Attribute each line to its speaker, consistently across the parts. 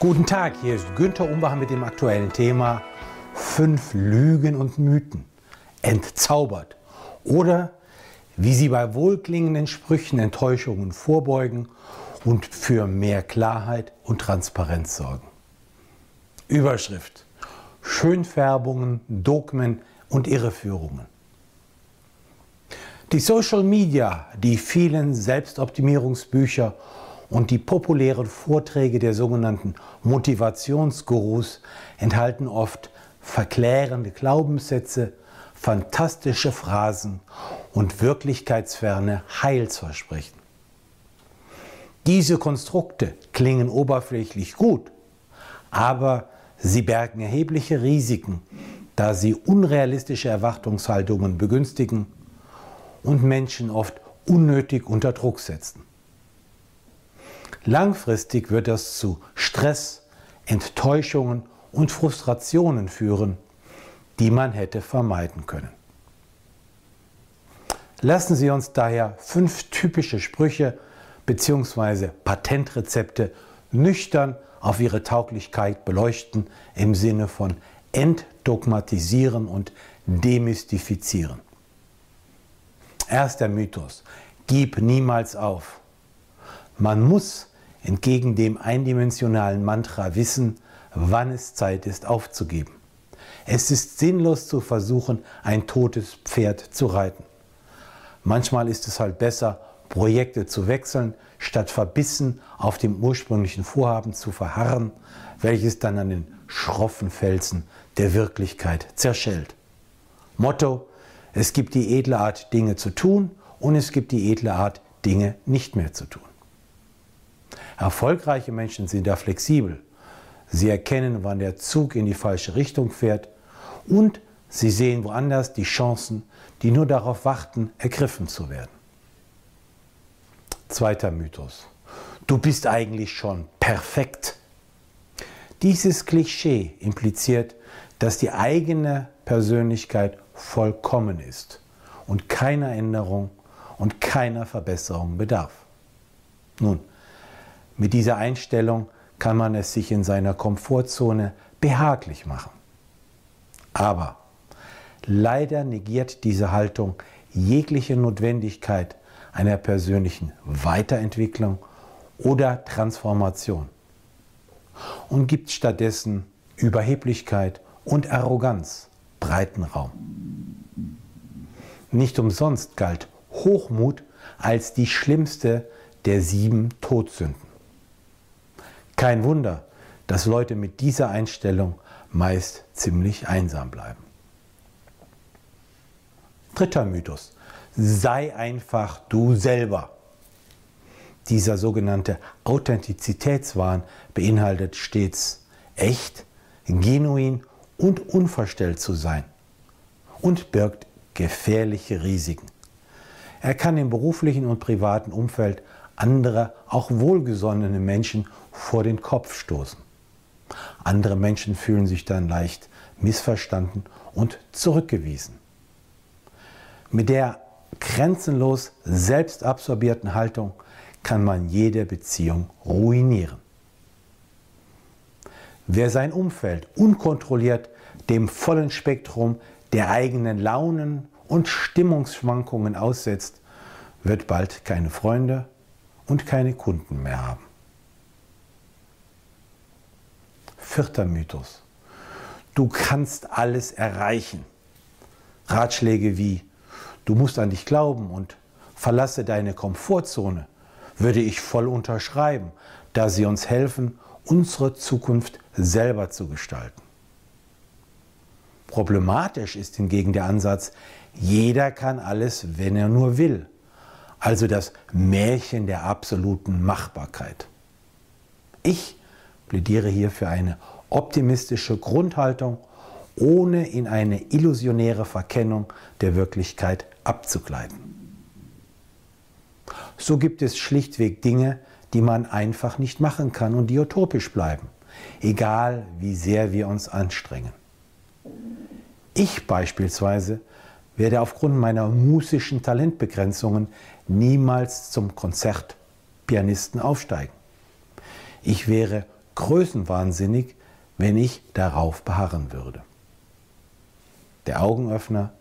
Speaker 1: Guten Tag, hier ist Günther Umbach mit dem aktuellen Thema Fünf Lügen und Mythen. Entzaubert. Oder wie Sie bei wohlklingenden Sprüchen Enttäuschungen vorbeugen und für mehr Klarheit und Transparenz sorgen. Überschrift. Schönfärbungen, Dogmen und Irreführungen. Die Social Media, die vielen Selbstoptimierungsbücher und die populären Vorträge der sogenannten Motivationsgurus enthalten oft verklärende Glaubenssätze, fantastische Phrasen und wirklichkeitsferne Heilsversprechen. Diese Konstrukte klingen oberflächlich gut, aber sie bergen erhebliche Risiken, da sie unrealistische Erwartungshaltungen begünstigen und Menschen oft unnötig unter Druck setzen. Langfristig wird das zu Stress, Enttäuschungen und Frustrationen führen, die man hätte vermeiden können. Lassen Sie uns daher fünf typische Sprüche bzw. Patentrezepte nüchtern auf ihre Tauglichkeit beleuchten im Sinne von entdogmatisieren und demystifizieren. Erster Mythos. Gib niemals auf. Man muss entgegen dem eindimensionalen Mantra wissen, wann es Zeit ist aufzugeben. Es ist sinnlos zu versuchen, ein totes Pferd zu reiten. Manchmal ist es halt besser, Projekte zu wechseln, statt verbissen auf dem ursprünglichen Vorhaben zu verharren, welches dann an den schroffen Felsen der Wirklichkeit zerschellt. Motto, es gibt die edle Art, Dinge zu tun und es gibt die edle Art, Dinge nicht mehr zu tun. Erfolgreiche Menschen sind da flexibel. Sie erkennen, wann der Zug in die falsche Richtung fährt und sie sehen woanders die Chancen, die nur darauf warten, ergriffen zu werden. Zweiter Mythos. Du bist eigentlich schon perfekt. Dieses Klischee impliziert, dass die eigene Persönlichkeit vollkommen ist und keiner Änderung und keiner Verbesserung bedarf. Nun, mit dieser Einstellung kann man es sich in seiner Komfortzone behaglich machen. Aber leider negiert diese Haltung jegliche Notwendigkeit einer persönlichen Weiterentwicklung oder Transformation und gibt stattdessen Überheblichkeit und Arroganz breiten Raum. Nicht umsonst galt Hochmut als die schlimmste der sieben Todsünden. Kein Wunder, dass Leute mit dieser Einstellung meist ziemlich einsam bleiben. Dritter Mythos. Sei einfach du selber. Dieser sogenannte Authentizitätswahn beinhaltet stets echt, genuin und unverstellt zu sein und birgt gefährliche Risiken. Er kann im beruflichen und privaten Umfeld andere, auch wohlgesonnene Menschen vor den Kopf stoßen. Andere Menschen fühlen sich dann leicht missverstanden und zurückgewiesen. Mit der grenzenlos selbstabsorbierten Haltung kann man jede Beziehung ruinieren. Wer sein Umfeld unkontrolliert dem vollen Spektrum der eigenen Launen und Stimmungsschwankungen aussetzt, wird bald keine Freunde und keine Kunden mehr haben. Vierter Mythos. Du kannst alles erreichen. Ratschläge wie du musst an dich glauben und verlasse deine Komfortzone würde ich voll unterschreiben, da sie uns helfen, unsere Zukunft selber zu gestalten. Problematisch ist hingegen der Ansatz, jeder kann alles, wenn er nur will also das Märchen der absoluten Machbarkeit. Ich plädiere hier für eine optimistische Grundhaltung, ohne in eine illusionäre Verkennung der Wirklichkeit abzugleiten. So gibt es schlichtweg Dinge, die man einfach nicht machen kann und die utopisch bleiben, egal wie sehr wir uns anstrengen. Ich beispielsweise werde aufgrund meiner musischen Talentbegrenzungen niemals zum Konzertpianisten aufsteigen. Ich wäre größenwahnsinnig, wenn ich darauf beharren würde. Der Augenöffner,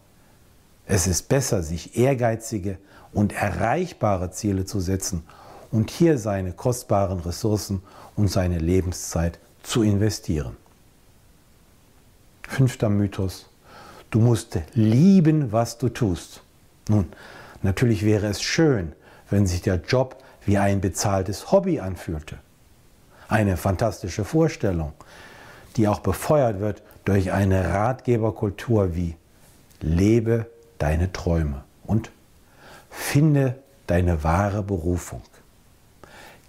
Speaker 1: es ist besser, sich ehrgeizige und erreichbare Ziele zu setzen und hier seine kostbaren Ressourcen und seine Lebenszeit zu investieren. Fünfter Mythos. Du musst lieben, was du tust. Nun, natürlich wäre es schön, wenn sich der Job wie ein bezahltes Hobby anfühlte. Eine fantastische Vorstellung, die auch befeuert wird durch eine Ratgeberkultur wie Lebe deine Träume und finde deine wahre Berufung.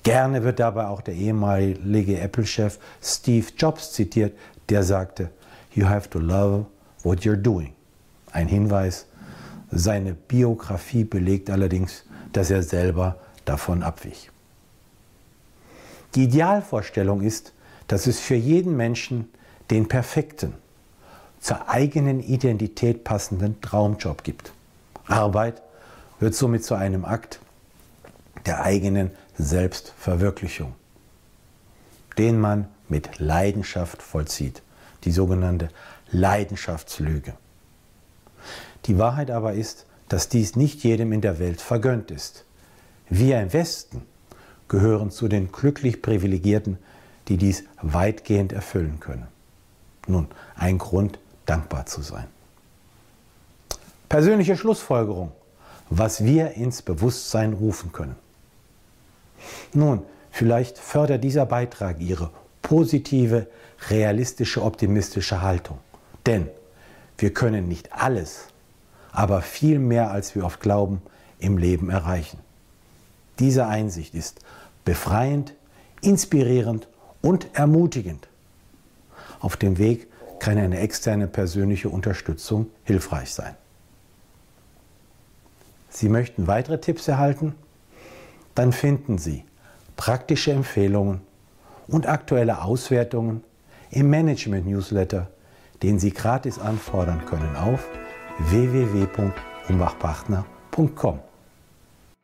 Speaker 1: Gerne wird dabei auch der ehemalige Apple-Chef Steve Jobs zitiert, der sagte, You have to love what you're doing. Ein Hinweis, seine Biografie belegt allerdings, dass er selber davon abwich. Die Idealvorstellung ist, dass es für jeden Menschen den perfekten, zur eigenen Identität passenden Traumjob gibt. Arbeit wird somit zu einem Akt der eigenen Selbstverwirklichung, den man mit Leidenschaft vollzieht, die sogenannte Leidenschaftslüge. Die Wahrheit aber ist, dass dies nicht jedem in der Welt vergönnt ist. Wir im Westen gehören zu den glücklich Privilegierten, die dies weitgehend erfüllen können. Nun, ein Grund, dankbar zu sein. Persönliche Schlussfolgerung, was wir ins Bewusstsein rufen können. Nun, vielleicht fördert dieser Beitrag Ihre positive, realistische, optimistische Haltung. Denn wir können nicht alles, aber viel mehr, als wir oft glauben, im Leben erreichen. Diese Einsicht ist befreiend, inspirierend und ermutigend. Auf dem Weg kann eine externe persönliche Unterstützung hilfreich sein. Sie möchten weitere Tipps erhalten? Dann finden Sie praktische Empfehlungen und aktuelle Auswertungen im Management-Newsletter, den Sie gratis anfordern können auf www.umbachpartner.com.